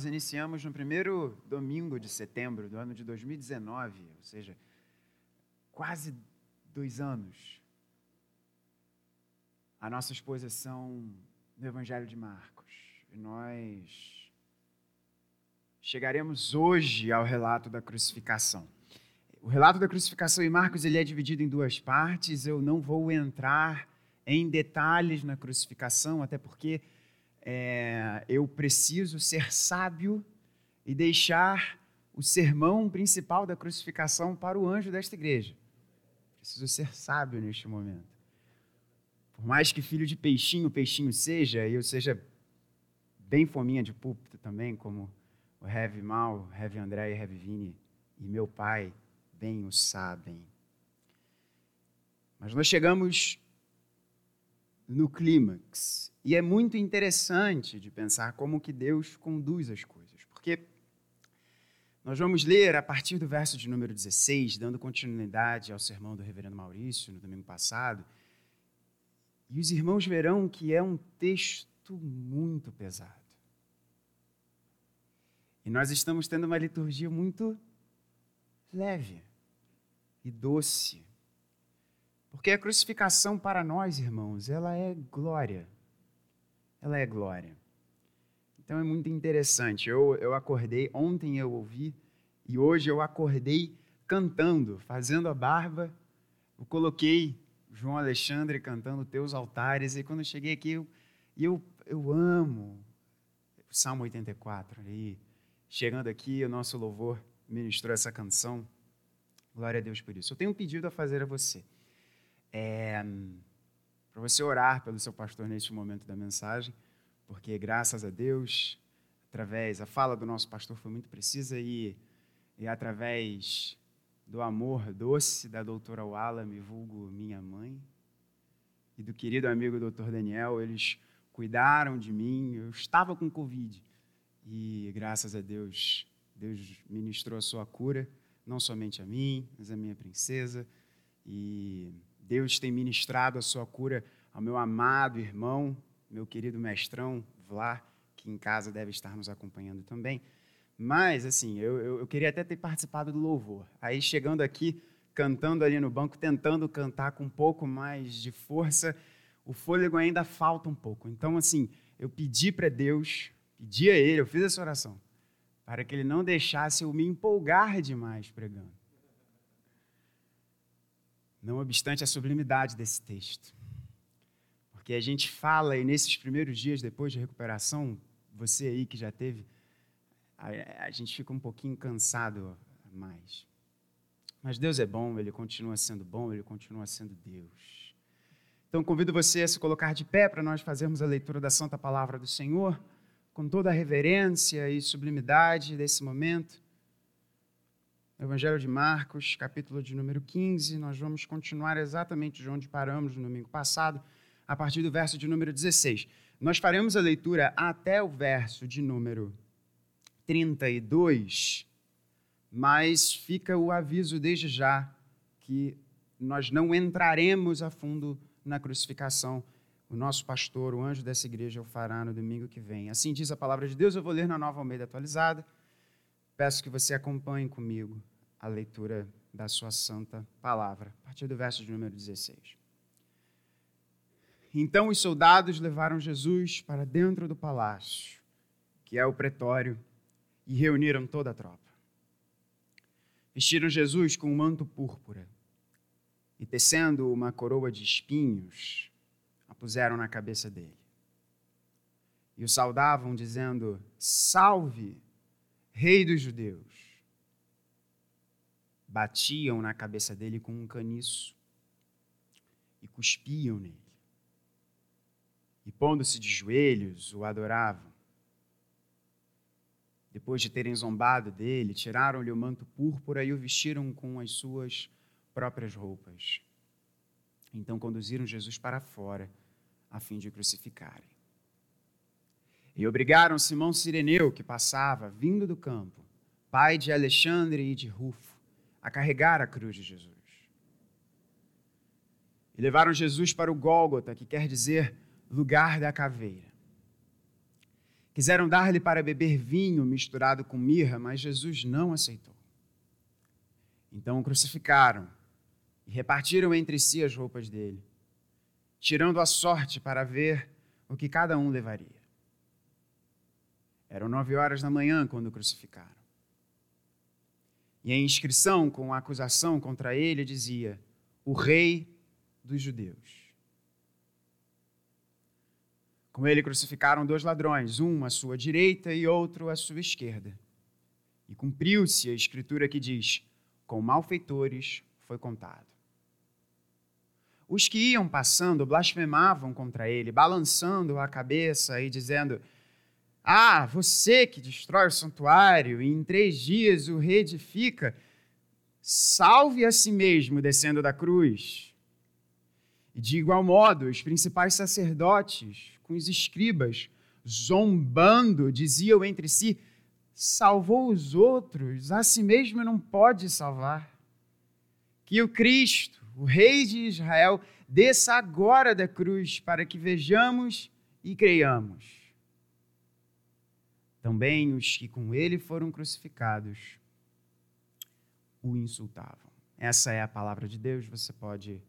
Nós iniciamos no primeiro domingo de setembro do ano de 2019, ou seja, quase dois anos, a nossa exposição no Evangelho de Marcos. E nós chegaremos hoje ao relato da crucificação. O relato da crucificação em Marcos ele é dividido em duas partes. Eu não vou entrar em detalhes na crucificação, até porque é, eu preciso ser sábio e deixar o sermão principal da crucificação para o anjo desta igreja. Preciso ser sábio neste momento. Por mais que filho de peixinho, peixinho seja, e eu seja bem fominha de púlpito também, como o Heavy Mal, Heavy André e Heavy Vini, e meu pai bem o sabem. Mas nós chegamos no clímax. E é muito interessante de pensar como que Deus conduz as coisas, porque nós vamos ler a partir do verso de número 16, dando continuidade ao sermão do reverendo Maurício no domingo passado, e os irmãos verão que é um texto muito pesado. E nós estamos tendo uma liturgia muito leve e doce. Porque a crucificação para nós, irmãos, ela é glória. Ela é glória. Então é muito interessante. Eu, eu acordei, ontem eu ouvi, e hoje eu acordei cantando, fazendo a barba. Eu coloquei João Alexandre cantando Teus Altares, e quando eu cheguei aqui, eu, eu, eu amo o Salmo 84. E chegando aqui, o nosso louvor ministrou essa canção. Glória a Deus por isso. Eu tenho um pedido a fazer a você é, para você orar pelo seu pastor neste momento da mensagem, porque graças a Deus, através, a fala do nosso pastor foi muito precisa e, e através do amor doce da doutora Wala, me vulgo minha mãe, e do querido amigo doutor Daniel, eles cuidaram de mim, eu estava com Covid, e graças a Deus, Deus ministrou a sua cura, não somente a mim, mas a minha princesa, e Deus tem ministrado a sua cura ao meu amado irmão, meu querido mestrão Vlá, que em casa deve estar nos acompanhando também. Mas, assim, eu, eu, eu queria até ter participado do louvor. Aí, chegando aqui, cantando ali no banco, tentando cantar com um pouco mais de força, o fôlego ainda falta um pouco. Então, assim, eu pedi para Deus, pedi a Ele, eu fiz essa oração, para que Ele não deixasse eu me empolgar demais pregando não obstante a sublimidade desse texto. Porque a gente fala, e nesses primeiros dias depois de recuperação, você aí que já teve, a, a gente fica um pouquinho cansado mais. Mas Deus é bom, Ele continua sendo bom, Ele continua sendo Deus. Então convido você a se colocar de pé para nós fazermos a leitura da Santa Palavra do Senhor, com toda a reverência e sublimidade desse momento. Evangelho de Marcos, capítulo de número 15. Nós vamos continuar exatamente de onde paramos no domingo passado, a partir do verso de número 16. Nós faremos a leitura até o verso de número 32, mas fica o aviso desde já que nós não entraremos a fundo na crucificação. O nosso pastor, o anjo dessa igreja, o fará no domingo que vem. Assim diz a palavra de Deus. Eu vou ler na nova Almeida atualizada. Peço que você acompanhe comigo a leitura da sua santa palavra, a partir do verso de número 16. Então os soldados levaram Jesus para dentro do palácio, que é o pretório, e reuniram toda a tropa. Vestiram Jesus com um manto púrpura e, tecendo uma coroa de espinhos, a puseram na cabeça dele. E o saudavam, dizendo: Salve, Rei dos Judeus! Batiam na cabeça dele com um caniço e cuspiam nele. E pondo-se de joelhos, o adoravam. Depois de terem zombado dele, tiraram-lhe o manto púrpura e o vestiram com as suas próprias roupas. Então conduziram Jesus para fora, a fim de crucificarem. E obrigaram Simão Sireneu, que passava, vindo do campo, pai de Alexandre e de Rufo, a carregar a cruz de Jesus. E levaram Jesus para o Gólgota, que quer dizer lugar da caveira. Quiseram dar-lhe para beber vinho misturado com mirra, mas Jesus não aceitou. Então o crucificaram e repartiram entre si as roupas dele, tirando a sorte para ver o que cada um levaria. Eram nove horas da manhã quando o crucificaram. E a inscrição com a acusação contra ele dizia: O Rei dos Judeus. Com ele crucificaram dois ladrões, um à sua direita e outro à sua esquerda. E cumpriu-se a escritura que diz: Com malfeitores foi contado. Os que iam passando blasfemavam contra ele, balançando a cabeça e dizendo: Ah, você que destrói o santuário e em três dias o reedifica, salve a si mesmo descendo da cruz. E de igual modo, os principais sacerdotes, com os escribas, zombando, diziam entre si: salvou os outros, a si mesmo não pode salvar. Que o Cristo, o Rei de Israel, desça agora da cruz para que vejamos e creiamos. Também os que com ele foram crucificados o insultavam. Essa é a palavra de Deus, você pode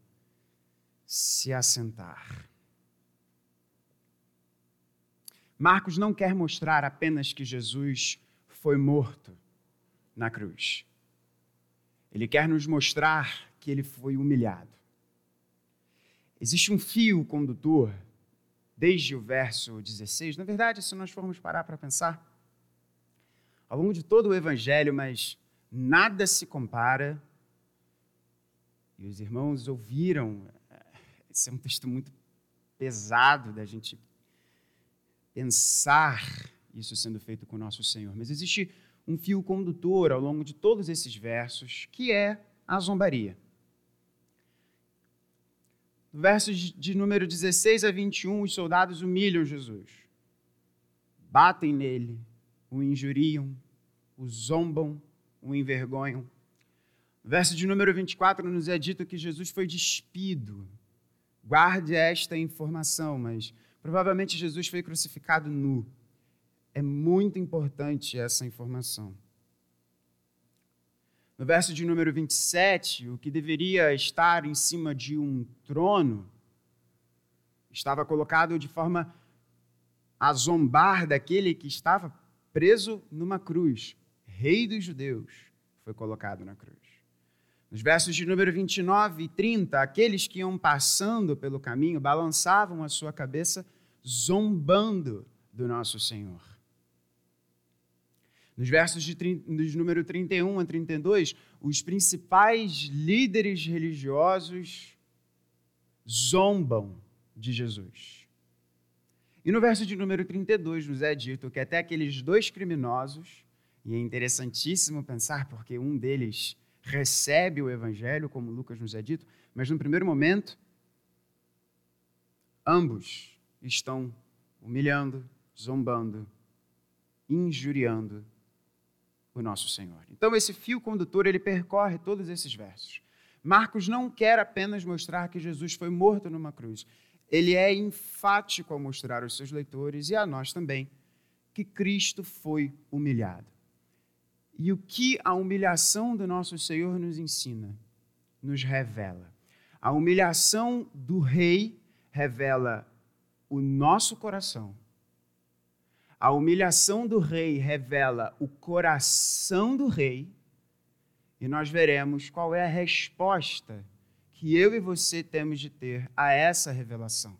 se assentar. Marcos não quer mostrar apenas que Jesus foi morto na cruz. Ele quer nos mostrar que ele foi humilhado. Existe um fio condutor desde o verso 16. Na verdade, se nós formos parar para pensar, ao longo de todo o evangelho, mas nada se compara. E os irmãos ouviram, eh, esse é um texto muito pesado da gente pensar isso sendo feito com o nosso Senhor. Mas existe um fio condutor ao longo de todos esses versos, que é a zombaria. No versos de número 16 a 21, os soldados humilham Jesus. Batem nele, o injuriam, o zombam, o envergonham. No verso de número 24 nos é dito que Jesus foi despido. Guarde esta informação, mas Provavelmente Jesus foi crucificado nu. É muito importante essa informação. No verso de número 27, o que deveria estar em cima de um trono estava colocado de forma a zombar daquele que estava preso numa cruz. Rei dos judeus foi colocado na cruz. Nos versos de número 29 e 30, aqueles que iam passando pelo caminho balançavam a sua cabeça, zombando do nosso Senhor. Nos versos de, de número 31 a 32, os principais líderes religiosos zombam de Jesus. E no verso de número 32 nos é dito que até aqueles dois criminosos, e é interessantíssimo pensar porque um deles recebe o evangelho, como Lucas nos é dito, mas no primeiro momento, ambos estão humilhando, zombando, injuriando o nosso Senhor. Então esse fio condutor, ele percorre todos esses versos. Marcos não quer apenas mostrar que Jesus foi morto numa cruz. Ele é enfático ao mostrar aos seus leitores e a nós também que Cristo foi humilhado. E o que a humilhação do nosso Senhor nos ensina? Nos revela. A humilhação do rei revela o nosso coração. A humilhação do rei revela o coração do rei. E nós veremos qual é a resposta que eu e você temos de ter a essa revelação.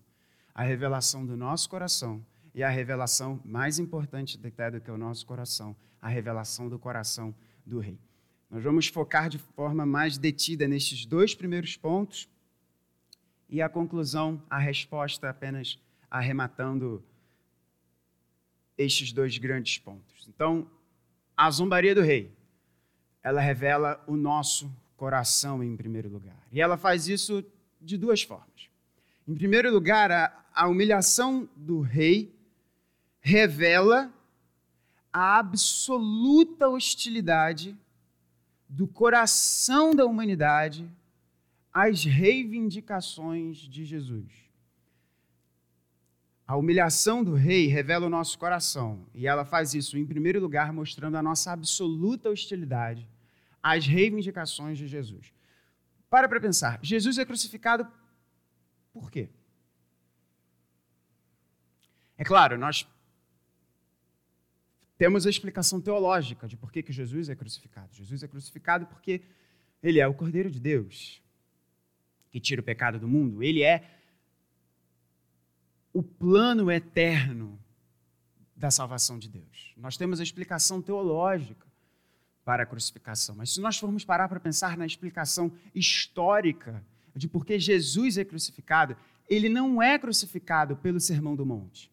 A revelação do nosso coração e a revelação mais importante até do que o nosso coração, a revelação do coração do rei. Nós vamos focar de forma mais detida nestes dois primeiros pontos e a conclusão, a resposta apenas arrematando estes dois grandes pontos. Então, a zombaria do rei, ela revela o nosso coração em primeiro lugar. E ela faz isso de duas formas. Em primeiro lugar, a, a humilhação do rei revela a absoluta hostilidade do coração da humanidade às reivindicações de Jesus. A humilhação do rei revela o nosso coração, e ela faz isso, em primeiro lugar, mostrando a nossa absoluta hostilidade às reivindicações de Jesus. Para para pensar, Jesus é crucificado por quê? É claro, nós temos a explicação teológica de por que, que Jesus é crucificado. Jesus é crucificado porque ele é o Cordeiro de Deus que tira o pecado do mundo. Ele é o plano eterno da salvação de Deus. Nós temos a explicação teológica para a crucificação, mas se nós formos parar para pensar na explicação histórica de por que Jesus é crucificado, ele não é crucificado pelo Sermão do Monte.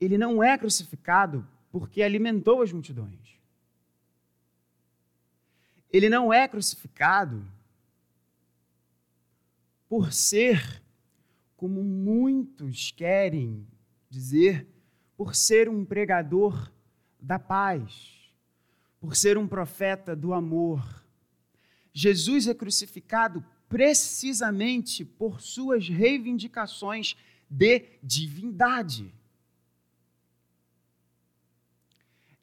Ele não é crucificado porque alimentou as multidões. Ele não é crucificado por ser, como muitos querem dizer, por ser um pregador da paz, por ser um profeta do amor. Jesus é crucificado precisamente por suas reivindicações de divindade.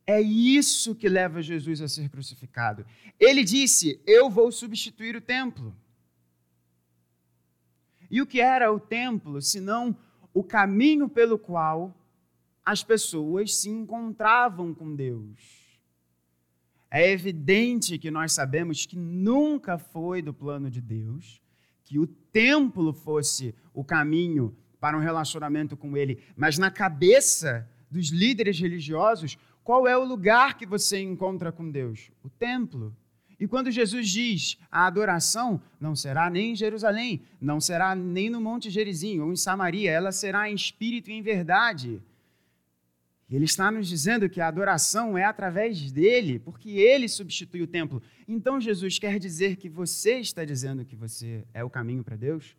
É isso que leva Jesus a ser crucificado. Ele disse: Eu vou substituir o templo. E o que era o templo, senão o caminho pelo qual as pessoas se encontravam com Deus? É evidente que nós sabemos que nunca foi do plano de Deus que o templo fosse o caminho para um relacionamento com Ele, mas na cabeça dos líderes religiosos, qual é o lugar que você encontra com Deus? O templo. E quando Jesus diz a adoração não será nem em Jerusalém, não será nem no Monte Gerizim ou em Samaria, ela será em espírito e em verdade. Ele está nos dizendo que a adoração é através dele, porque ele substitui o templo. Então Jesus quer dizer que você está dizendo que você é o caminho para Deus?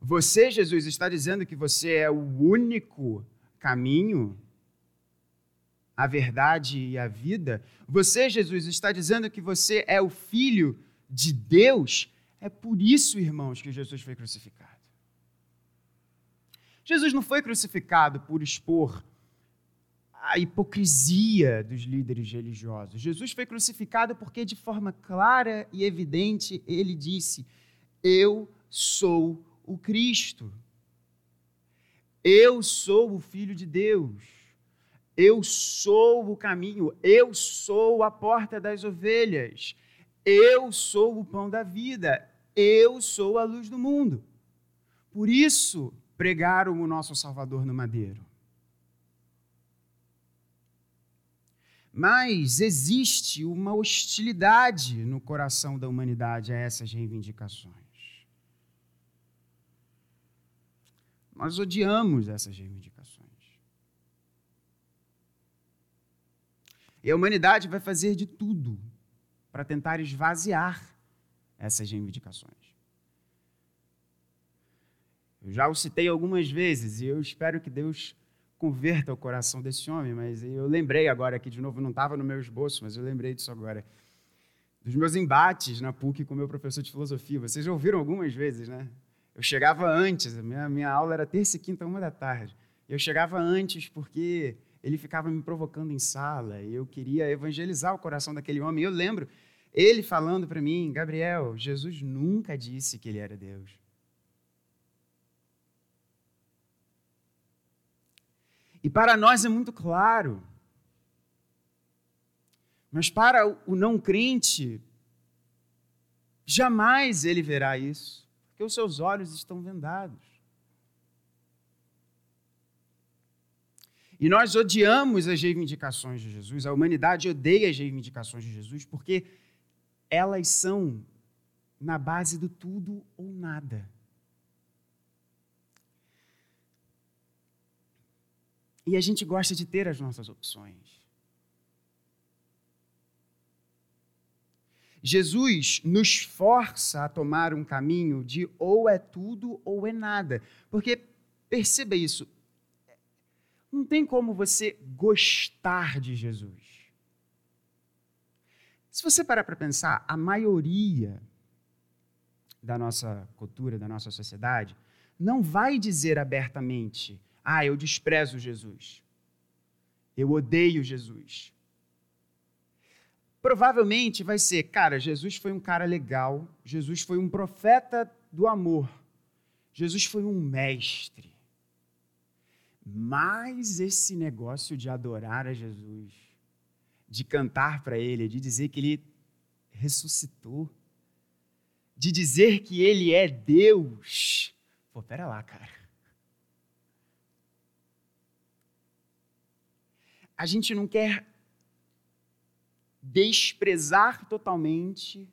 Você, Jesus, está dizendo que você é o único caminho a verdade e a vida, você, Jesus, está dizendo que você é o filho de Deus. É por isso, irmãos, que Jesus foi crucificado. Jesus não foi crucificado por expor a hipocrisia dos líderes religiosos. Jesus foi crucificado porque, de forma clara e evidente, ele disse: Eu sou o Cristo. Eu sou o Filho de Deus. Eu sou o caminho, eu sou a porta das ovelhas, eu sou o pão da vida, eu sou a luz do mundo. Por isso pregaram o nosso Salvador no madeiro. Mas existe uma hostilidade no coração da humanidade a essas reivindicações. Nós odiamos essas reivindicações. E a humanidade vai fazer de tudo para tentar esvaziar essas reivindicações. Eu já o citei algumas vezes e eu espero que Deus converta o coração desse homem, mas eu lembrei agora aqui de novo, não estava no meu esboço, mas eu lembrei disso agora. Dos meus embates na PUC com meu professor de filosofia. Vocês já ouviram algumas vezes, né? Eu chegava antes, a minha, minha aula era terça e quinta, uma da tarde. Eu chegava antes porque ele ficava me provocando em sala, e eu queria evangelizar o coração daquele homem. Eu lembro ele falando para mim, Gabriel, Jesus nunca disse que ele era Deus. E para nós é muito claro. Mas para o não crente, jamais ele verá isso, porque os seus olhos estão vendados. E nós odiamos as reivindicações de Jesus, a humanidade odeia as reivindicações de Jesus, porque elas são na base do tudo ou nada. E a gente gosta de ter as nossas opções. Jesus nos força a tomar um caminho de ou é tudo ou é nada. Porque, perceba isso, não tem como você gostar de Jesus. Se você parar para pensar, a maioria da nossa cultura, da nossa sociedade, não vai dizer abertamente: Ah, eu desprezo Jesus. Eu odeio Jesus. Provavelmente vai ser: Cara, Jesus foi um cara legal. Jesus foi um profeta do amor. Jesus foi um mestre. Mas esse negócio de adorar a Jesus, de cantar para Ele, de dizer que Ele ressuscitou, de dizer que Ele é Deus. Pô, pera lá, cara. A gente não quer desprezar totalmente,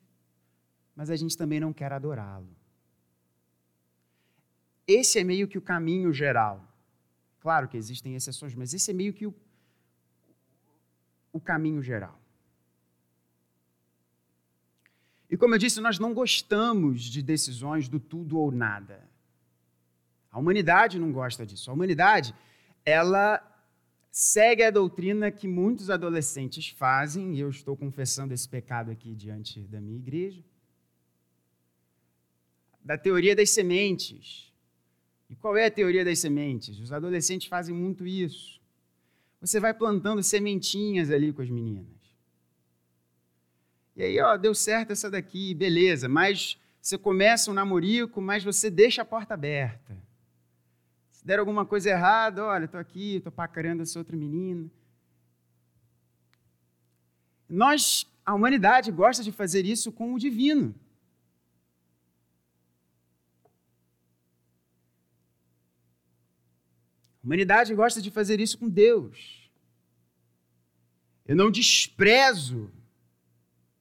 mas a gente também não quer adorá-lo. Esse é meio que o caminho geral. Claro que existem exceções, mas esse é meio que o, o caminho geral. E como eu disse, nós não gostamos de decisões do tudo ou nada. A humanidade não gosta disso. A humanidade, ela segue a doutrina que muitos adolescentes fazem, e eu estou confessando esse pecado aqui diante da minha igreja, da teoria das sementes. E qual é a teoria das sementes? Os adolescentes fazem muito isso. Você vai plantando sementinhas ali com as meninas. E aí, ó, deu certo essa daqui, beleza, mas você começa um namorico, mas você deixa a porta aberta. Se der alguma coisa errada, olha, estou aqui, estou pacarando essa outra menina. Nós, a humanidade, gosta de fazer isso com o divino. A humanidade gosta de fazer isso com Deus. Eu não desprezo.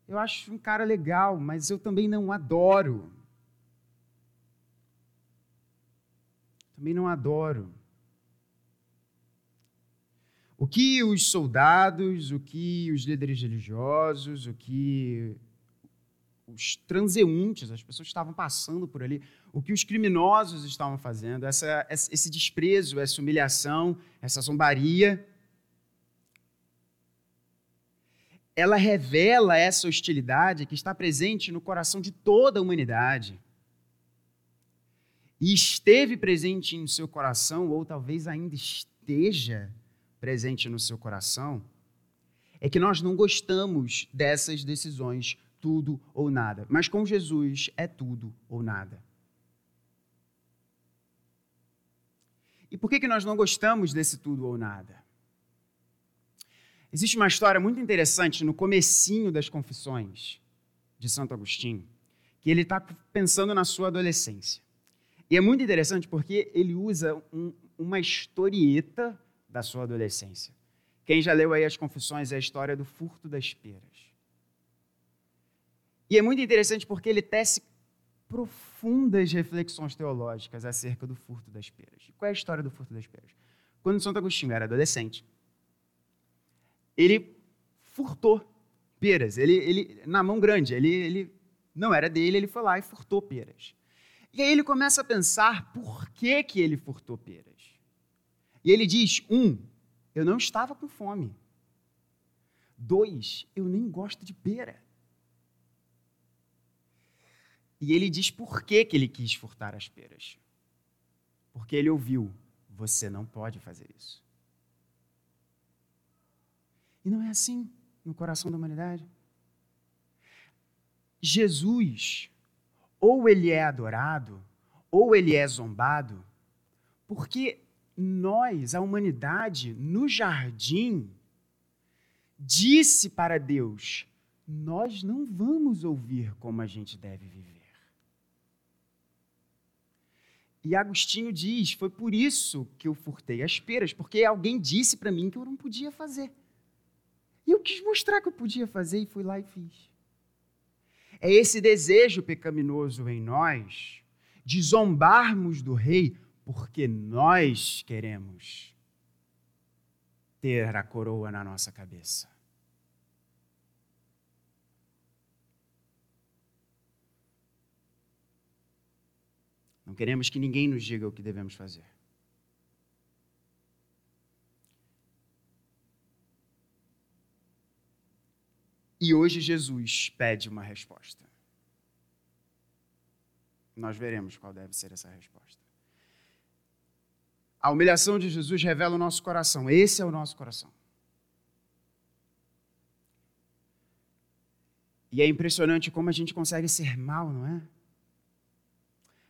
Eu acho um cara legal, mas eu também não adoro. Também não adoro. O que os soldados, o que os líderes religiosos, o que os transeuntes, as pessoas que estavam passando por ali, o que os criminosos estavam fazendo, essa, esse desprezo, essa humilhação, essa zombaria. Ela revela essa hostilidade que está presente no coração de toda a humanidade. E esteve presente no seu coração, ou talvez ainda esteja presente no seu coração, é que nós não gostamos dessas decisões tudo ou nada. Mas com Jesus é tudo ou nada. E por que, que nós não gostamos desse tudo ou nada? Existe uma história muito interessante no comecinho das confissões de Santo Agostinho, que ele está pensando na sua adolescência. E é muito interessante porque ele usa um, uma historieta da sua adolescência. Quem já leu aí as confissões é a história do furto das peras. E é muito interessante porque ele tece profundas reflexões teológicas acerca do furto das peras. Qual é a história do furto das peras? Quando Santo Agostinho era adolescente, ele furtou peras. Ele, ele na mão grande, ele, ele não era dele, ele foi lá e furtou peras. E aí ele começa a pensar por que, que ele furtou peras. E ele diz: um, eu não estava com fome. Dois, eu nem gosto de pera. E ele diz por que, que ele quis furtar as peras. Porque ele ouviu: você não pode fazer isso. E não é assim no coração da humanidade. Jesus, ou ele é adorado, ou ele é zombado, porque nós, a humanidade, no jardim, disse para Deus: nós não vamos ouvir como a gente deve viver. E Agostinho diz: foi por isso que eu furtei as peras, porque alguém disse para mim que eu não podia fazer. E eu quis mostrar que eu podia fazer e fui lá e fiz. É esse desejo pecaminoso em nós de zombarmos do rei porque nós queremos ter a coroa na nossa cabeça. Não queremos que ninguém nos diga o que devemos fazer. E hoje Jesus pede uma resposta. Nós veremos qual deve ser essa resposta. A humilhação de Jesus revela o nosso coração. Esse é o nosso coração. E é impressionante como a gente consegue ser mal, não é?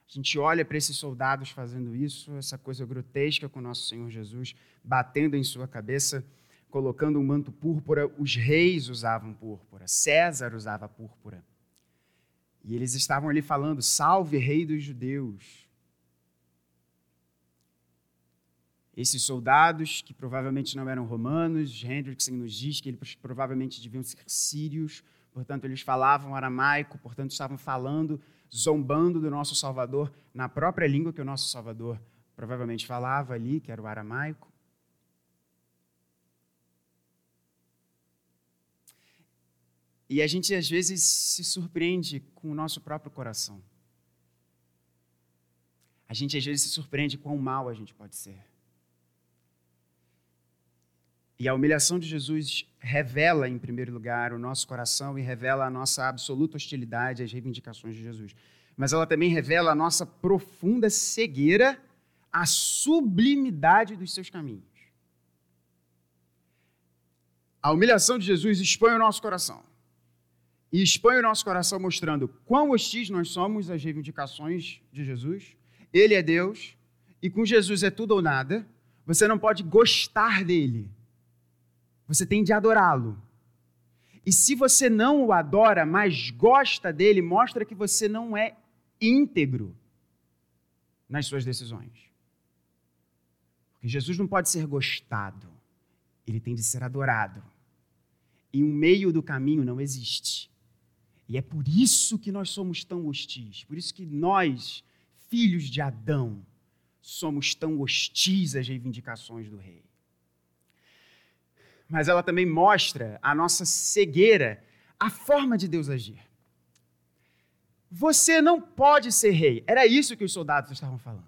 A gente olha para esses soldados fazendo isso, essa coisa grotesca com nosso Senhor Jesus, batendo em sua cabeça, colocando um manto púrpura. Os reis usavam púrpura, César usava púrpura. E eles estavam ali falando: Salve, Rei dos Judeus. Esses soldados, que provavelmente não eram romanos, Hendrickson nos diz que eles provavelmente deviam ser sírios, portanto, eles falavam aramaico, portanto, estavam falando, zombando do nosso Salvador na própria língua que o nosso Salvador provavelmente falava ali, que era o aramaico. E a gente às vezes se surpreende com o nosso próprio coração. A gente às vezes se surpreende quão mal a gente pode ser. E a humilhação de Jesus revela, em primeiro lugar, o nosso coração e revela a nossa absoluta hostilidade às reivindicações de Jesus. Mas ela também revela a nossa profunda cegueira à sublimidade dos seus caminhos. A humilhação de Jesus expõe o nosso coração. E expõe o nosso coração mostrando quão hostis nós somos às reivindicações de Jesus. Ele é Deus, e com Jesus é tudo ou nada. Você não pode gostar dele você tem de adorá-lo. E se você não o adora, mas gosta dele, mostra que você não é íntegro nas suas decisões. Porque Jesus não pode ser gostado, ele tem de ser adorado. E um meio do caminho não existe. E é por isso que nós somos tão hostis, por isso que nós, filhos de Adão, somos tão hostis às reivindicações do rei mas ela também mostra a nossa cegueira, a forma de Deus agir. Você não pode ser rei. Era isso que os soldados estavam falando.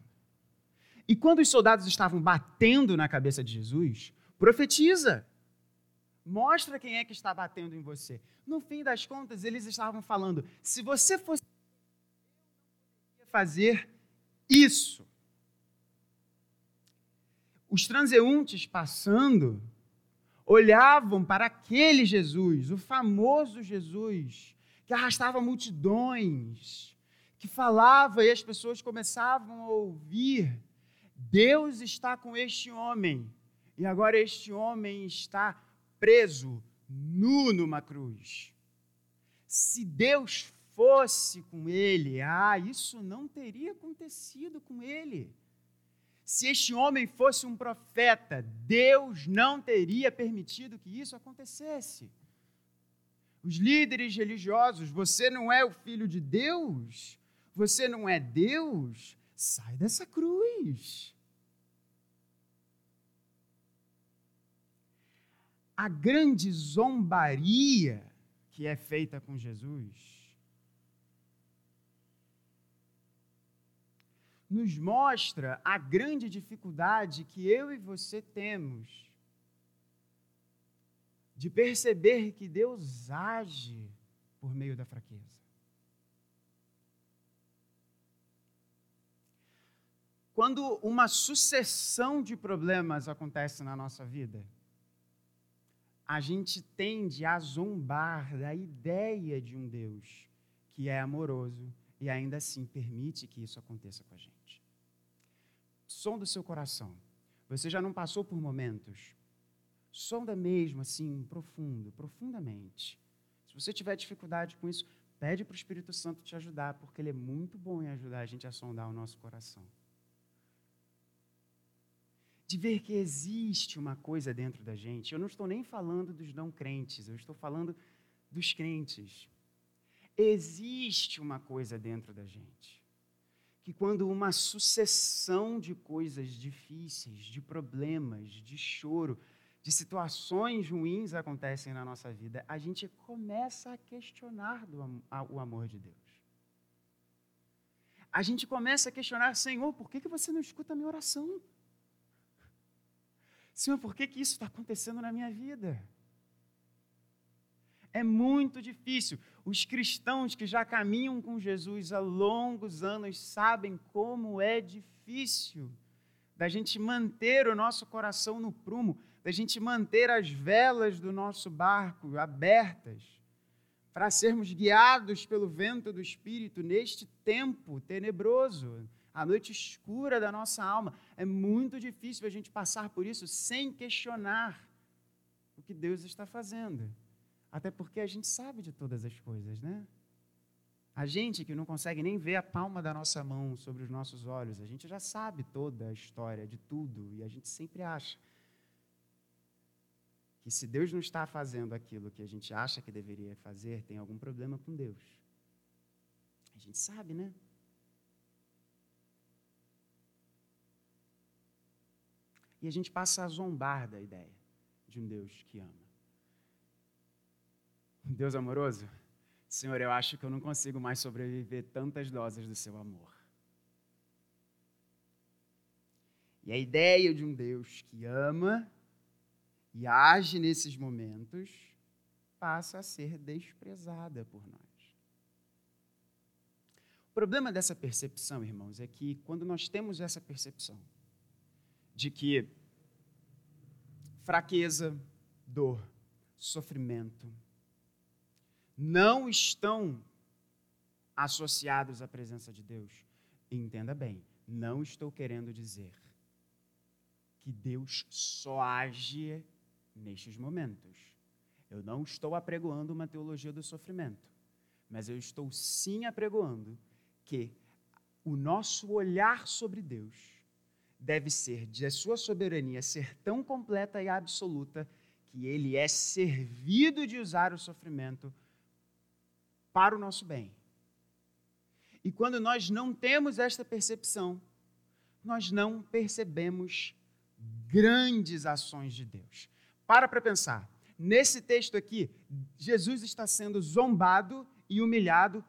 E quando os soldados estavam batendo na cabeça de Jesus, profetiza. Mostra quem é que está batendo em você. No fim das contas, eles estavam falando: se você fosse fazer isso. Os transeuntes passando olhavam para aquele Jesus, o famoso Jesus, que arrastava multidões, que falava e as pessoas começavam a ouvir: Deus está com este homem, e agora este homem está preso, nu numa cruz. Se Deus fosse com ele, ah, isso não teria acontecido com ele. Se este homem fosse um profeta, Deus não teria permitido que isso acontecesse. Os líderes religiosos, você não é o filho de Deus? Você não é Deus? Sai dessa cruz. A grande zombaria que é feita com Jesus nos mostra a grande dificuldade que eu e você temos de perceber que Deus age por meio da fraqueza. Quando uma sucessão de problemas acontece na nossa vida, a gente tende a zombar da ideia de um Deus que é amoroso e ainda assim permite que isso aconteça com a gente som do seu coração. Você já não passou por momentos? Sonda mesmo, assim, profundo, profundamente. Se você tiver dificuldade com isso, pede para o Espírito Santo te ajudar, porque ele é muito bom em ajudar a gente a sondar o nosso coração. De ver que existe uma coisa dentro da gente. Eu não estou nem falando dos não crentes, eu estou falando dos crentes. Existe uma coisa dentro da gente que quando uma sucessão de coisas difíceis, de problemas, de choro, de situações ruins acontecem na nossa vida, a gente começa a questionar do, a, o amor de Deus. A gente começa a questionar, Senhor, por que, que você não escuta a minha oração? Senhor, por que, que isso está acontecendo na minha vida? É muito difícil. Os cristãos que já caminham com Jesus há longos anos sabem como é difícil da gente manter o nosso coração no prumo, da gente manter as velas do nosso barco abertas, para sermos guiados pelo vento do Espírito neste tempo tenebroso, a noite escura da nossa alma. É muito difícil a gente passar por isso sem questionar o que Deus está fazendo. Até porque a gente sabe de todas as coisas, né? A gente que não consegue nem ver a palma da nossa mão sobre os nossos olhos, a gente já sabe toda a história de tudo e a gente sempre acha que se Deus não está fazendo aquilo que a gente acha que deveria fazer, tem algum problema com Deus. A gente sabe, né? E a gente passa a zombar da ideia de um Deus que ama. Deus amoroso? Senhor, eu acho que eu não consigo mais sobreviver tantas doses do seu amor. E a ideia de um Deus que ama e age nesses momentos passa a ser desprezada por nós. O problema dessa percepção, irmãos, é que quando nós temos essa percepção de que fraqueza, dor, sofrimento, não estão associados à presença de Deus, entenda bem, não estou querendo dizer que Deus só age nestes momentos. Eu não estou apregoando uma teologia do sofrimento, mas eu estou sim apregoando que o nosso olhar sobre Deus deve ser de a sua soberania ser tão completa e absoluta que ele é servido de usar o sofrimento para o nosso bem. E quando nós não temos esta percepção, nós não percebemos grandes ações de Deus. Para para pensar. Nesse texto aqui, Jesus está sendo zombado e humilhado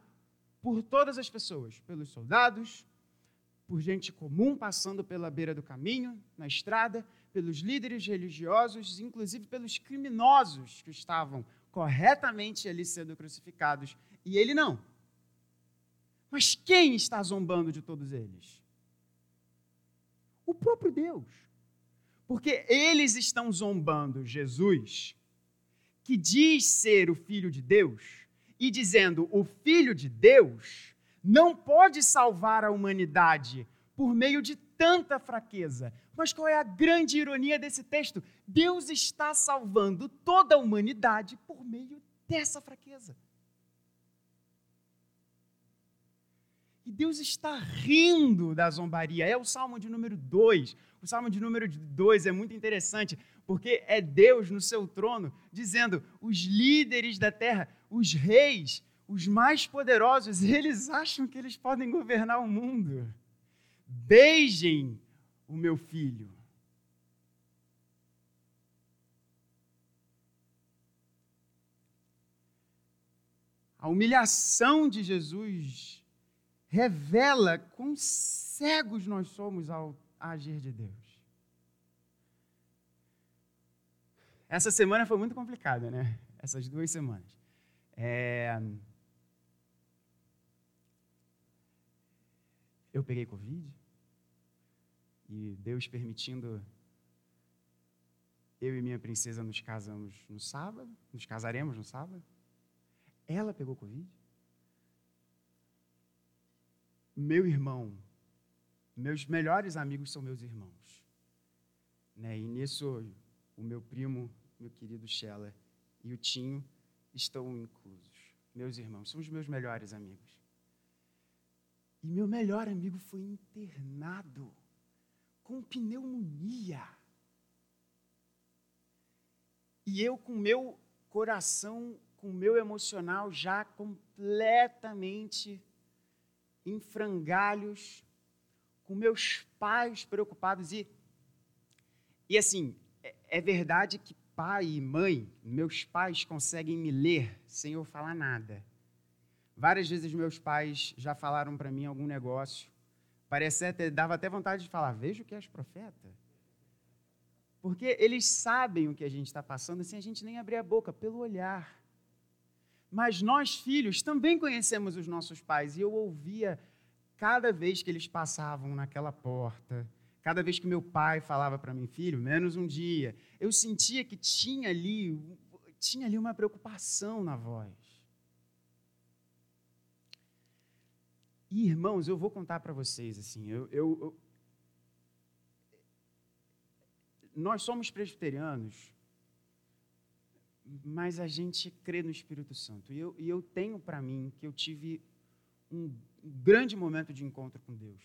por todas as pessoas, pelos soldados, por gente comum passando pela beira do caminho, na estrada, pelos líderes religiosos, inclusive pelos criminosos que estavam corretamente ali sendo crucificados e ele não. Mas quem está zombando de todos eles? O próprio Deus. Porque eles estão zombando Jesus, que diz ser o Filho de Deus, e dizendo: o Filho de Deus não pode salvar a humanidade por meio de tanta fraqueza. Mas qual é a grande ironia desse texto? Deus está salvando toda a humanidade por meio dessa fraqueza. E Deus está rindo da zombaria. É o Salmo de número 2. O Salmo de número 2 é muito interessante, porque é Deus no seu trono dizendo: os líderes da terra, os reis, os mais poderosos, eles acham que eles podem governar o mundo. Beijem o meu filho. A humilhação de Jesus revela quão cegos nós somos ao agir de Deus. Essa semana foi muito complicada, né? Essas duas semanas. É... Eu peguei Covid e Deus permitindo, eu e minha princesa nos casamos no sábado, nos casaremos no sábado. Ela pegou Covid meu irmão, meus melhores amigos são meus irmãos. Né? E nisso, o meu primo, meu querido Shella, e o Tinho estão inclusos. Meus irmãos, são os meus melhores amigos. E meu melhor amigo foi internado com pneumonia. E eu, com meu coração, com meu emocional já completamente em frangalhos, com meus pais preocupados. E, e assim, é, é verdade que pai e mãe, meus pais conseguem me ler sem eu falar nada. Várias vezes meus pais já falaram para mim algum negócio. Parece até, dava até vontade de falar, veja o que és profeta. Porque eles sabem o que a gente está passando sem a gente nem abrir a boca, pelo olhar. Mas nós, filhos, também conhecemos os nossos pais. E eu ouvia cada vez que eles passavam naquela porta, cada vez que meu pai falava para mim, filho, menos um dia, eu sentia que tinha ali, tinha ali uma preocupação na voz. E, irmãos, eu vou contar para vocês, assim, eu, eu, eu, nós somos presbiterianos, mas a gente crê no Espírito Santo. E eu, e eu tenho para mim que eu tive um grande momento de encontro com Deus.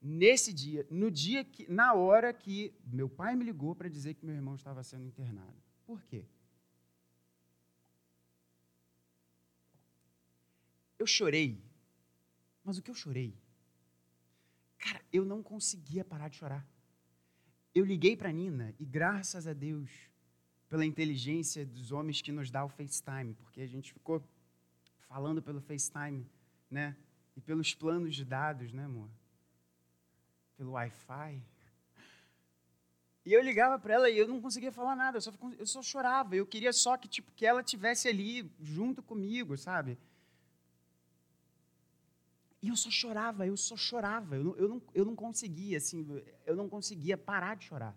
Nesse dia, no dia que, na hora que meu pai me ligou para dizer que meu irmão estava sendo internado. Por quê? Eu chorei. Mas o que eu chorei? Cara, eu não conseguia parar de chorar. Eu liguei para Nina e graças a Deus pela inteligência dos homens que nos dá o FaceTime, porque a gente ficou falando pelo FaceTime, né? E pelos planos de dados, né, amor? Pelo Wi-Fi. E eu ligava para ela e eu não conseguia falar nada, eu só, eu só chorava. Eu queria só que, tipo, que ela tivesse ali junto comigo, sabe? E eu só chorava, eu só chorava. Eu não, eu não, eu não conseguia, assim, eu não conseguia parar de chorar.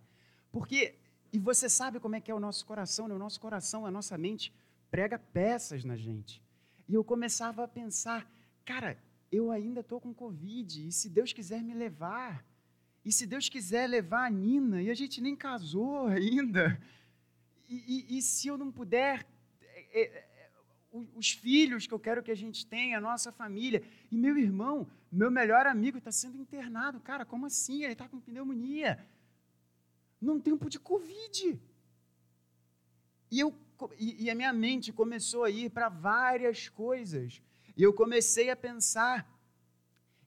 Porque e você sabe como é que é o nosso coração, né? O nosso coração, a nossa mente prega peças na gente. E eu começava a pensar, cara, eu ainda estou com Covid, e se Deus quiser me levar, e se Deus quiser levar a Nina, e a gente nem casou ainda, e, e, e se eu não puder, é, é, os filhos que eu quero que a gente tenha, a nossa família, e meu irmão, meu melhor amigo está sendo internado, cara, como assim? Ele está com pneumonia num tempo de Covid. E, eu, e, a minha mente começou a ir para várias coisas. E eu comecei a pensar: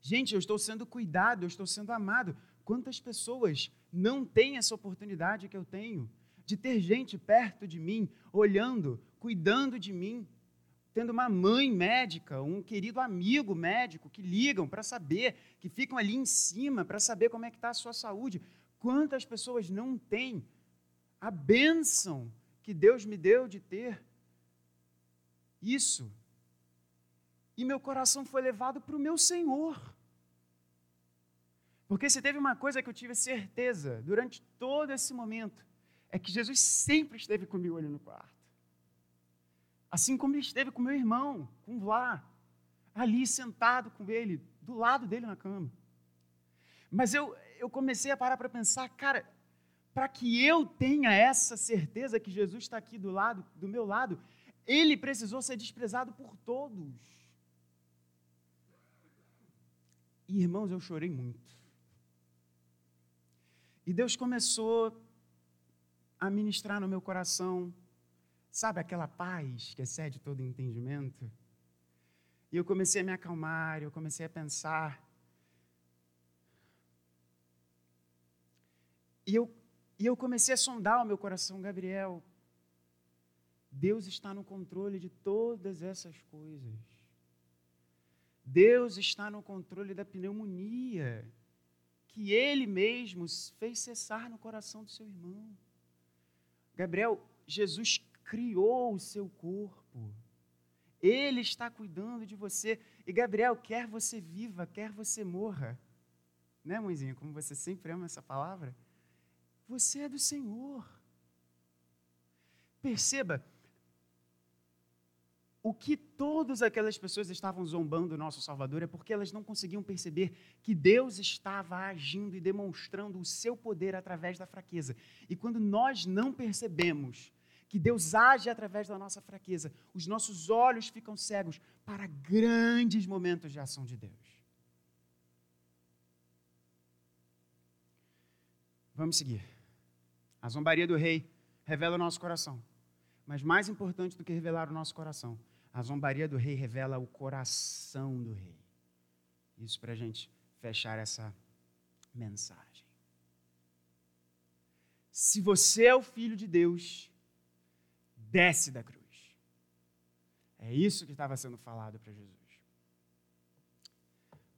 gente, eu estou sendo cuidado, eu estou sendo amado. Quantas pessoas não têm essa oportunidade que eu tenho de ter gente perto de mim, olhando, cuidando de mim, tendo uma mãe médica, um querido amigo médico que ligam para saber, que ficam ali em cima para saber como é que está a sua saúde. Quantas pessoas não têm a bênção que Deus me deu de ter isso? E meu coração foi levado para o meu Senhor. Porque se teve uma coisa que eu tive certeza durante todo esse momento, é que Jesus sempre esteve comigo ali no quarto. Assim como ele esteve com meu irmão, com Vlá, ali sentado com ele, do lado dele na cama. Mas eu, eu comecei a parar para pensar, cara, para que eu tenha essa certeza que Jesus está aqui do lado, do meu lado, ele precisou ser desprezado por todos. E, irmãos, eu chorei muito. E Deus começou a ministrar no meu coração, sabe aquela paz que excede todo entendimento? E eu comecei a me acalmar, eu comecei a pensar E eu, e eu comecei a sondar o meu coração, Gabriel. Deus está no controle de todas essas coisas. Deus está no controle da pneumonia, que Ele mesmo fez cessar no coração do seu irmão. Gabriel, Jesus criou o seu corpo. Ele está cuidando de você. E Gabriel, quer você viva, quer você morra. Né, mãezinha? Como você sempre ama essa palavra. Você é do Senhor. Perceba, o que todas aquelas pessoas estavam zombando do nosso Salvador é porque elas não conseguiam perceber que Deus estava agindo e demonstrando o seu poder através da fraqueza. E quando nós não percebemos que Deus age através da nossa fraqueza, os nossos olhos ficam cegos para grandes momentos de ação de Deus. Vamos seguir. A zombaria do rei revela o nosso coração. Mas mais importante do que revelar o nosso coração, a zombaria do rei revela o coração do rei. Isso para a gente fechar essa mensagem. Se você é o filho de Deus, desce da cruz. É isso que estava sendo falado para Jesus.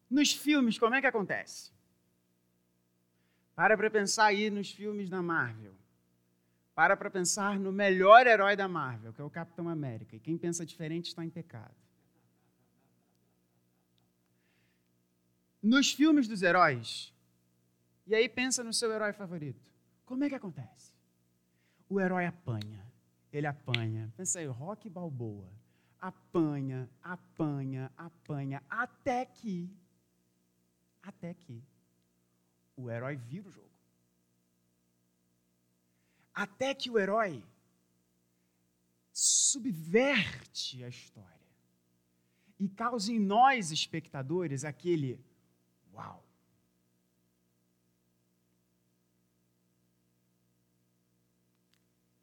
Nos filmes, como é que acontece? Para para pensar aí nos filmes da Marvel. Para para pensar no melhor herói da Marvel, que é o Capitão América. E quem pensa diferente está em pecado. Nos filmes dos heróis, E aí pensa no seu herói favorito. Como é que acontece? O herói apanha. Ele apanha. Pensa aí, Rock Balboa. Apanha, apanha, apanha, até que, até que, o herói vira o jogo. Até que o herói subverte a história e causa em nós, espectadores, aquele uau.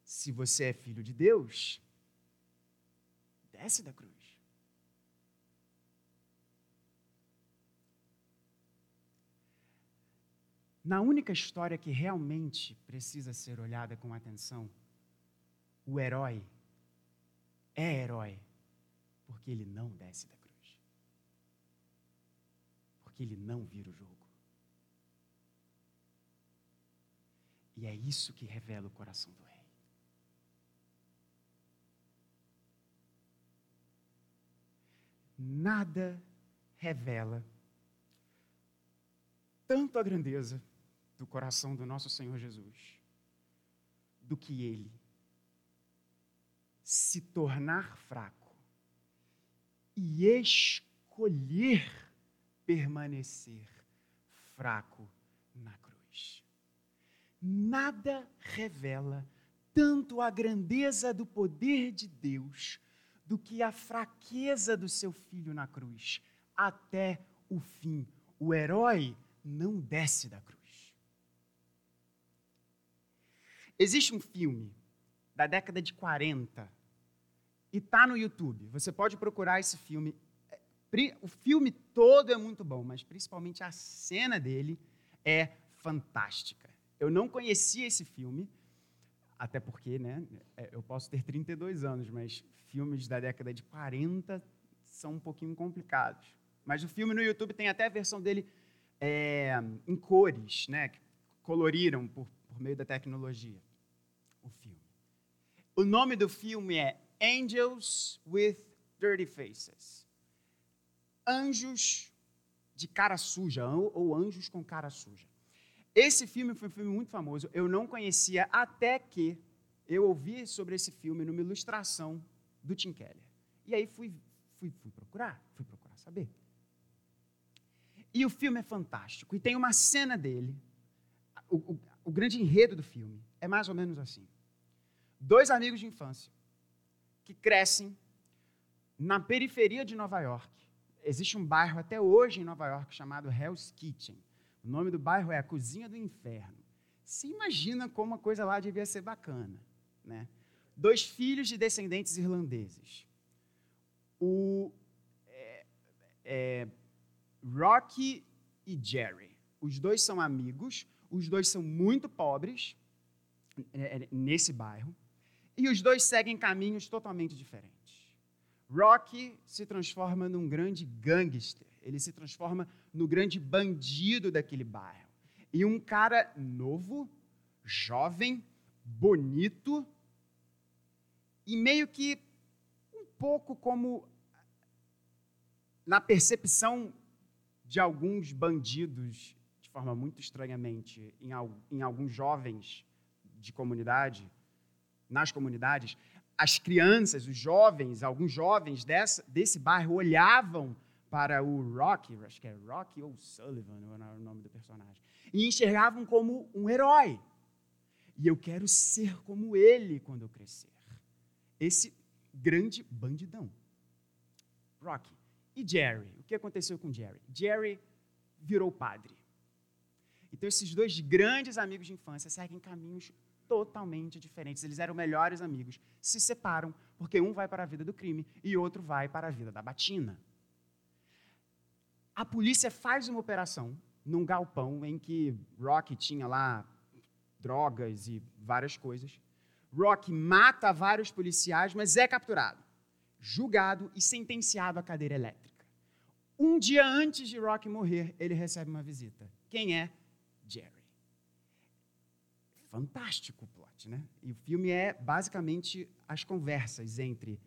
Se você é filho de Deus, desce da cruz. Na única história que realmente precisa ser olhada com atenção, o herói é herói porque ele não desce da cruz. Porque ele não vira o jogo. E é isso que revela o coração do rei. Nada revela tanto a grandeza do coração do nosso Senhor Jesus do que ele se tornar fraco e escolher permanecer fraco na cruz. Nada revela tanto a grandeza do poder de Deus do que a fraqueza do seu filho na cruz, até o fim. O herói não desce da cruz. Existe um filme da década de 40 e está no YouTube. Você pode procurar esse filme. É, o filme todo é muito bom, mas principalmente a cena dele é fantástica. Eu não conhecia esse filme, até porque, né, é, eu posso ter 32 anos, mas filmes da década de 40 são um pouquinho complicados. Mas o filme no YouTube tem até a versão dele é, em cores, né, que coloriram por, por meio da tecnologia. O nome do filme é Angels with Dirty Faces. Anjos de cara suja, ou anjos com cara suja. Esse filme foi um filme muito famoso. Eu não conhecia até que eu ouvi sobre esse filme numa ilustração do Tim Keller. E aí fui, fui, fui procurar, fui procurar saber. E o filme é fantástico. E tem uma cena dele, o, o, o grande enredo do filme é mais ou menos assim. Dois amigos de infância que crescem na periferia de Nova York. Existe um bairro até hoje em Nova York chamado Hell's Kitchen. O nome do bairro é a Cozinha do Inferno. Se imagina como a coisa lá devia ser bacana, né? Dois filhos de descendentes irlandeses. O é, é, Rocky e Jerry. Os dois são amigos, os dois são muito pobres é, é nesse bairro. E os dois seguem caminhos totalmente diferentes. Rocky se transforma num grande gangster, ele se transforma no grande bandido daquele bairro. E um cara novo, jovem, bonito, e meio que um pouco como na percepção de alguns bandidos, de forma muito estranhamente, em, em alguns jovens de comunidade, nas comunidades, as crianças, os jovens, alguns jovens dessa, desse bairro olhavam para o Rocky, acho que é Rocky ou Sullivan, não é o nome do personagem, e enxergavam como um herói. E eu quero ser como ele quando eu crescer. Esse grande bandidão. Rocky. E Jerry? O que aconteceu com Jerry? Jerry virou padre. Então, esses dois grandes amigos de infância seguem caminhos totalmente diferentes. Eles eram melhores amigos. Se separam porque um vai para a vida do crime e outro vai para a vida da batina. A polícia faz uma operação num galpão em que Rock tinha lá drogas e várias coisas. Rock mata vários policiais, mas é capturado, julgado e sentenciado à cadeira elétrica. Um dia antes de Rock morrer, ele recebe uma visita. Quem é? Fantástico o plot, né? E o filme é basicamente as conversas entre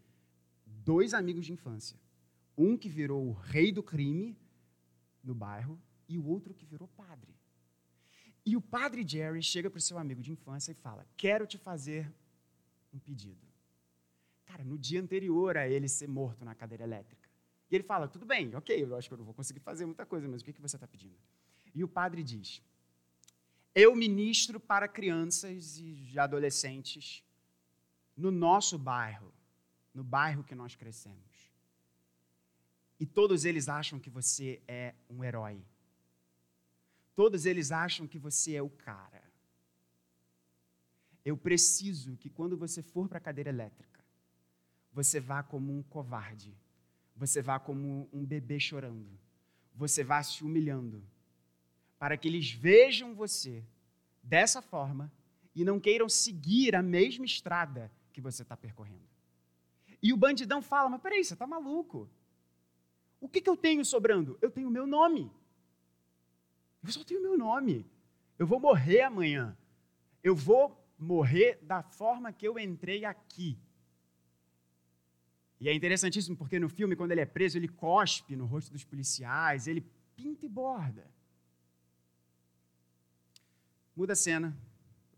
dois amigos de infância. Um que virou o rei do crime no bairro e o outro que virou padre. E o padre Jerry chega para o seu amigo de infância e fala: Quero te fazer um pedido. Cara, no dia anterior a ele ser morto na cadeira elétrica. E ele fala: Tudo bem, ok, eu acho que eu não vou conseguir fazer muita coisa, mas o que, que você está pedindo? E o padre diz: Eu ministro para crianças e adolescentes no nosso bairro, no bairro que nós crescemos. E todos eles acham que você é um herói. Todos eles acham que você é o cara. Eu preciso que quando você for para a cadeira elétrica, você vá como um covarde. Você vá como um bebê chorando. Você vá se humilhando. Para que eles vejam você dessa forma e não queiram seguir a mesma estrada que você está percorrendo. E o bandidão fala: Mas peraí, você está maluco? O que, que eu tenho sobrando? Eu tenho o meu nome. Eu só tenho o meu nome. Eu vou morrer amanhã. Eu vou morrer da forma que eu entrei aqui. E é interessantíssimo porque no filme, quando ele é preso, ele cospe no rosto dos policiais, ele pinta e borda. Muda a cena.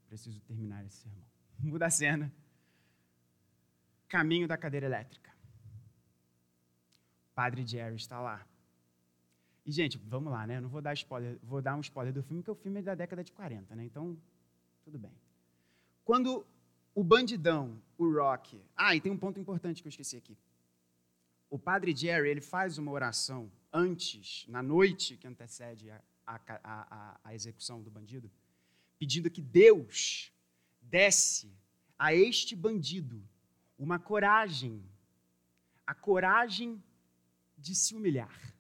Preciso terminar esse sermão. Muda a cena. Caminho da cadeira elétrica. Padre Jerry está lá. E, gente, vamos lá, né? Eu não vou dar spoiler, vou dar um spoiler do filme, porque o filme é da década de 40, né? Então, tudo bem. Quando o bandidão, o Rock. Ah, e tem um ponto importante que eu esqueci aqui. O padre Jerry, ele faz uma oração antes, na noite que antecede a, a, a, a execução do bandido, pedindo que Deus desse a este bandido uma coragem, a coragem de se humilhar.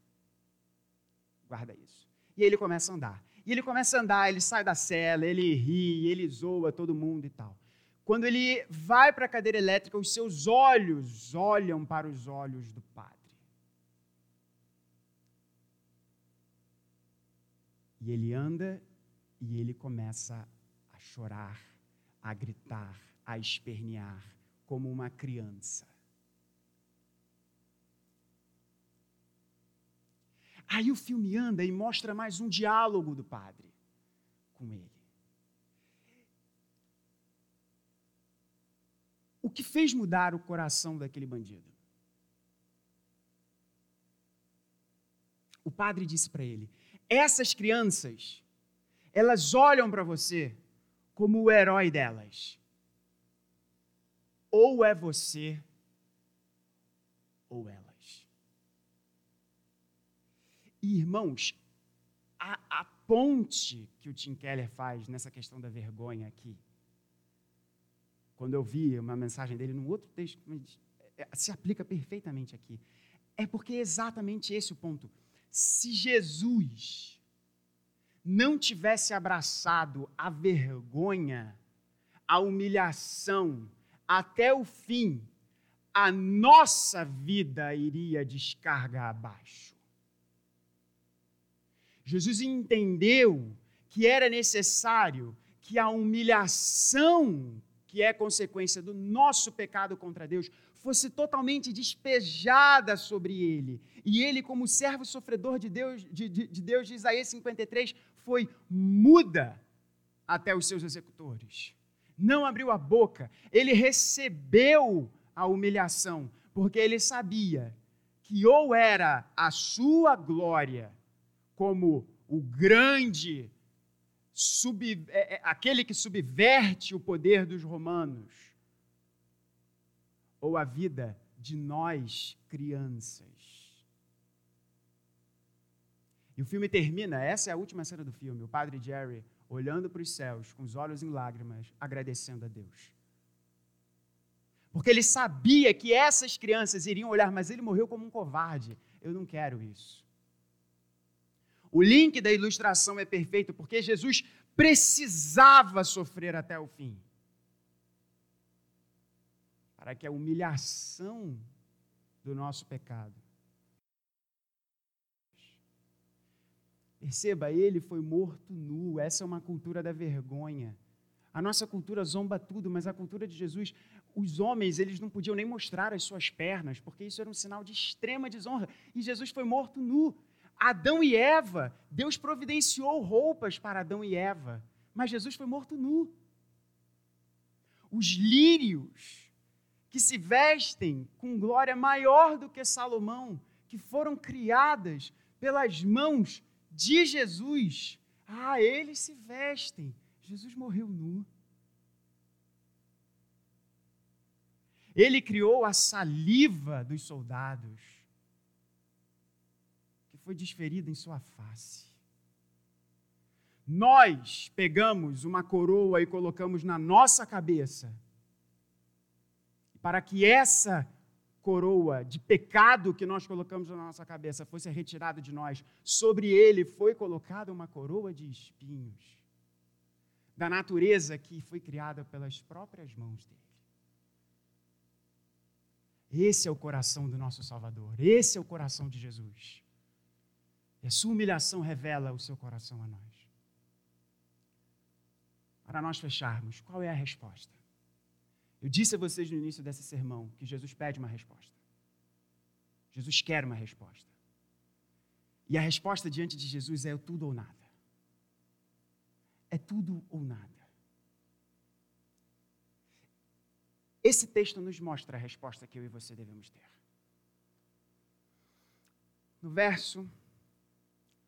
Guarda isso. E ele começa a andar. E ele começa a andar, ele sai da cela, ele ri, ele zoa todo mundo e tal. Quando ele vai para a cadeira elétrica, os seus olhos olham para os olhos do Padre. E ele anda e ele começa a chorar, a gritar, a espernear, como uma criança. Aí o filme anda e mostra mais um diálogo do padre com ele. O que fez mudar o coração daquele bandido? O padre disse para ele: essas crianças, elas olham para você como o herói delas. Ou é você, ou ela. E, irmãos, a, a ponte que o Tim Keller faz nessa questão da vergonha aqui, quando eu vi uma mensagem dele num outro texto, é, se aplica perfeitamente aqui. É porque é exatamente esse o ponto. Se Jesus não tivesse abraçado a vergonha, a humilhação até o fim, a nossa vida iria descarga abaixo. Jesus entendeu que era necessário que a humilhação, que é consequência do nosso pecado contra Deus, fosse totalmente despejada sobre ele. E ele, como servo sofredor de Deus, de, de, de Deus de Isaías 53, foi muda até os seus executores. Não abriu a boca, ele recebeu a humilhação, porque ele sabia que ou era a sua glória como o grande, sub, é, é, aquele que subverte o poder dos romanos, ou a vida de nós crianças. E o filme termina, essa é a última cena do filme, o padre Jerry olhando para os céus, com os olhos em lágrimas, agradecendo a Deus. Porque ele sabia que essas crianças iriam olhar, mas ele morreu como um covarde. Eu não quero isso. O link da ilustração é perfeito porque Jesus precisava sofrer até o fim. Para que a humilhação do nosso pecado. Perceba, ele foi morto nu. Essa é uma cultura da vergonha. A nossa cultura zomba tudo, mas a cultura de Jesus, os homens, eles não podiam nem mostrar as suas pernas, porque isso era um sinal de extrema desonra. E Jesus foi morto nu. Adão e Eva, Deus providenciou roupas para Adão e Eva, mas Jesus foi morto nu. Os lírios que se vestem com glória maior do que Salomão, que foram criadas pelas mãos de Jesus, ah, eles se vestem. Jesus morreu nu. Ele criou a saliva dos soldados, que foi desferida em sua face. Nós pegamos uma coroa e colocamos na nossa cabeça, para que essa coroa de pecado que nós colocamos na nossa cabeça fosse retirada de nós, sobre ele foi colocada uma coroa de espinhos, da natureza que foi criada pelas próprias mãos dele. Esse é o coração do nosso Salvador, esse é o coração de Jesus. E a sua humilhação revela o seu coração a nós. Para nós fecharmos, qual é a resposta? Eu disse a vocês no início desse sermão que Jesus pede uma resposta. Jesus quer uma resposta. E a resposta diante de Jesus é tudo ou nada. É tudo ou nada. Esse texto nos mostra a resposta que eu e você devemos ter. No verso,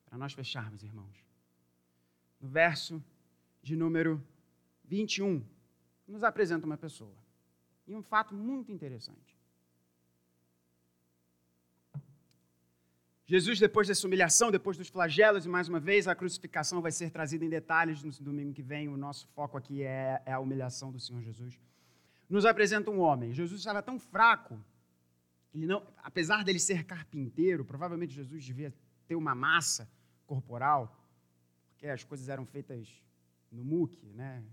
para nós fecharmos, irmãos, no verso de número 21, nos apresenta uma pessoa. E um fato muito interessante. Jesus, depois dessa humilhação, depois dos flagelos, e mais uma vez a crucificação vai ser trazida em detalhes no domingo que vem. O nosso foco aqui é, é a humilhação do Senhor Jesus nos apresenta um homem. Jesus estava tão fraco, ele não, apesar dele ser carpinteiro, provavelmente Jesus devia ter uma massa corporal, porque as coisas eram feitas no muque, né?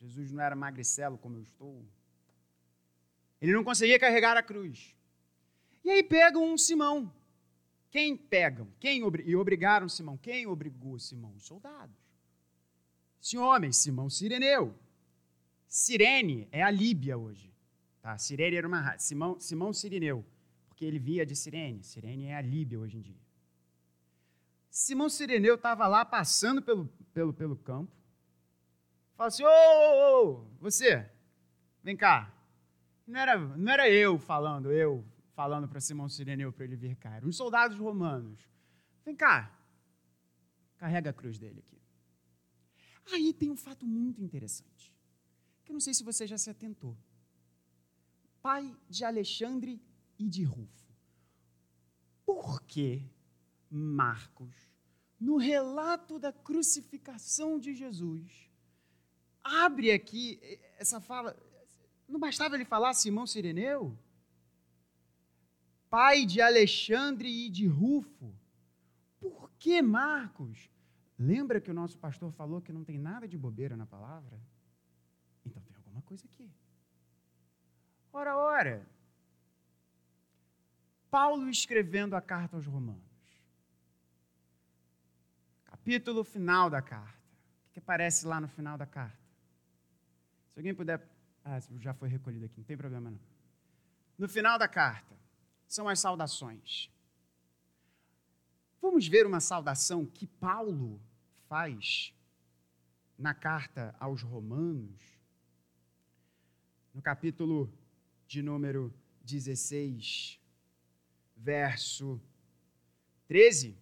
Jesus não era magricelo como eu estou. Ele não conseguia carregar a cruz. E aí pegam um Simão. Quem pegam? Quem e obrigaram Simão? Quem obrigou Simão? Os soldados. Esse homem, Simão Sireneu, Cirene é a Líbia hoje. Tá? Cirene era uma Simão, Simão Sirineu, porque ele via de Cirene. Cirene é a Líbia hoje em dia. Simão Sireneu estava lá passando pelo, pelo, pelo campo. Fala assim: ô, ô, ô, você, vem cá. Não era, não era eu falando, eu falando para Simão Sireneu para ele vir cá. Eram os soldados romanos. Vem cá. Carrega a cruz dele aqui. Aí tem um fato muito interessante que eu não sei se você já se atentou. Pai de Alexandre e de Rufo. Por que Marcos, no relato da crucificação de Jesus, abre aqui essa fala? Não bastava ele falar Simão Sireneu? Pai de Alexandre e de Rufo. Por que Marcos? Lembra que o nosso pastor falou que não tem nada de bobeira na palavra? Então tem alguma coisa aqui. Ora, ora. Paulo escrevendo a carta aos Romanos. Capítulo final da carta. O que aparece lá no final da carta? Se alguém puder. Ah, já foi recolhido aqui, não tem problema não. No final da carta, são as saudações. Vamos ver uma saudação que Paulo faz na carta aos Romanos, no capítulo de número 16, verso 13.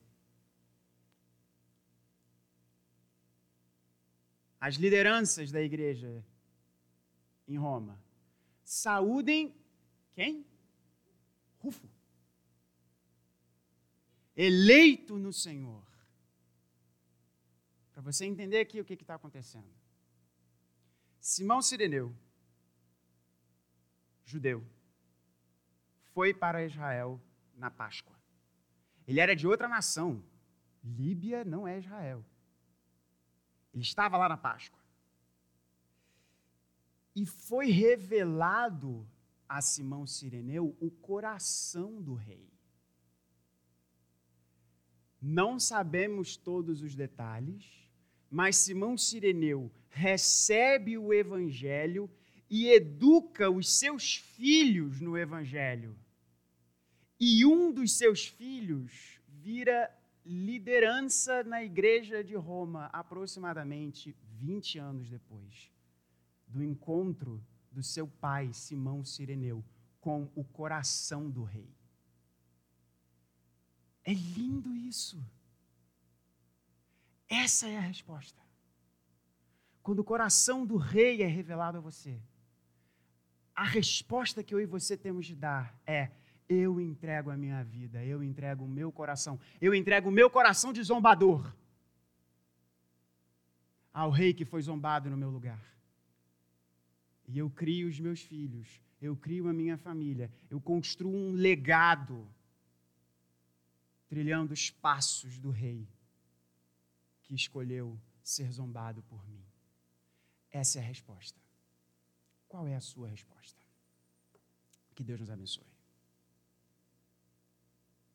As lideranças da igreja em Roma saúdem quem? Rufo. Eleito no Senhor. Para você entender aqui o que está acontecendo. Simão Sireneu judeu, foi para Israel na Páscoa. Ele era de outra nação. Líbia não é Israel. Ele estava lá na Páscoa. E foi revelado a Simão Sireneu o coração do rei. Não sabemos todos os detalhes, mas Simão Sireneu recebe o evangelho e educa os seus filhos no Evangelho. E um dos seus filhos vira liderança na igreja de Roma, aproximadamente 20 anos depois do encontro do seu pai, Simão Sireneu, com o coração do rei. É lindo isso. Essa é a resposta. Quando o coração do rei é revelado a você, a resposta que eu e você temos de dar é: eu entrego a minha vida, eu entrego o meu coração, eu entrego o meu coração de zombador ao rei que foi zombado no meu lugar. E eu crio os meus filhos, eu crio a minha família, eu construo um legado trilhando os passos do rei que escolheu ser zombado por mim. Essa é a resposta. Qual é a sua resposta? Que Deus nos abençoe.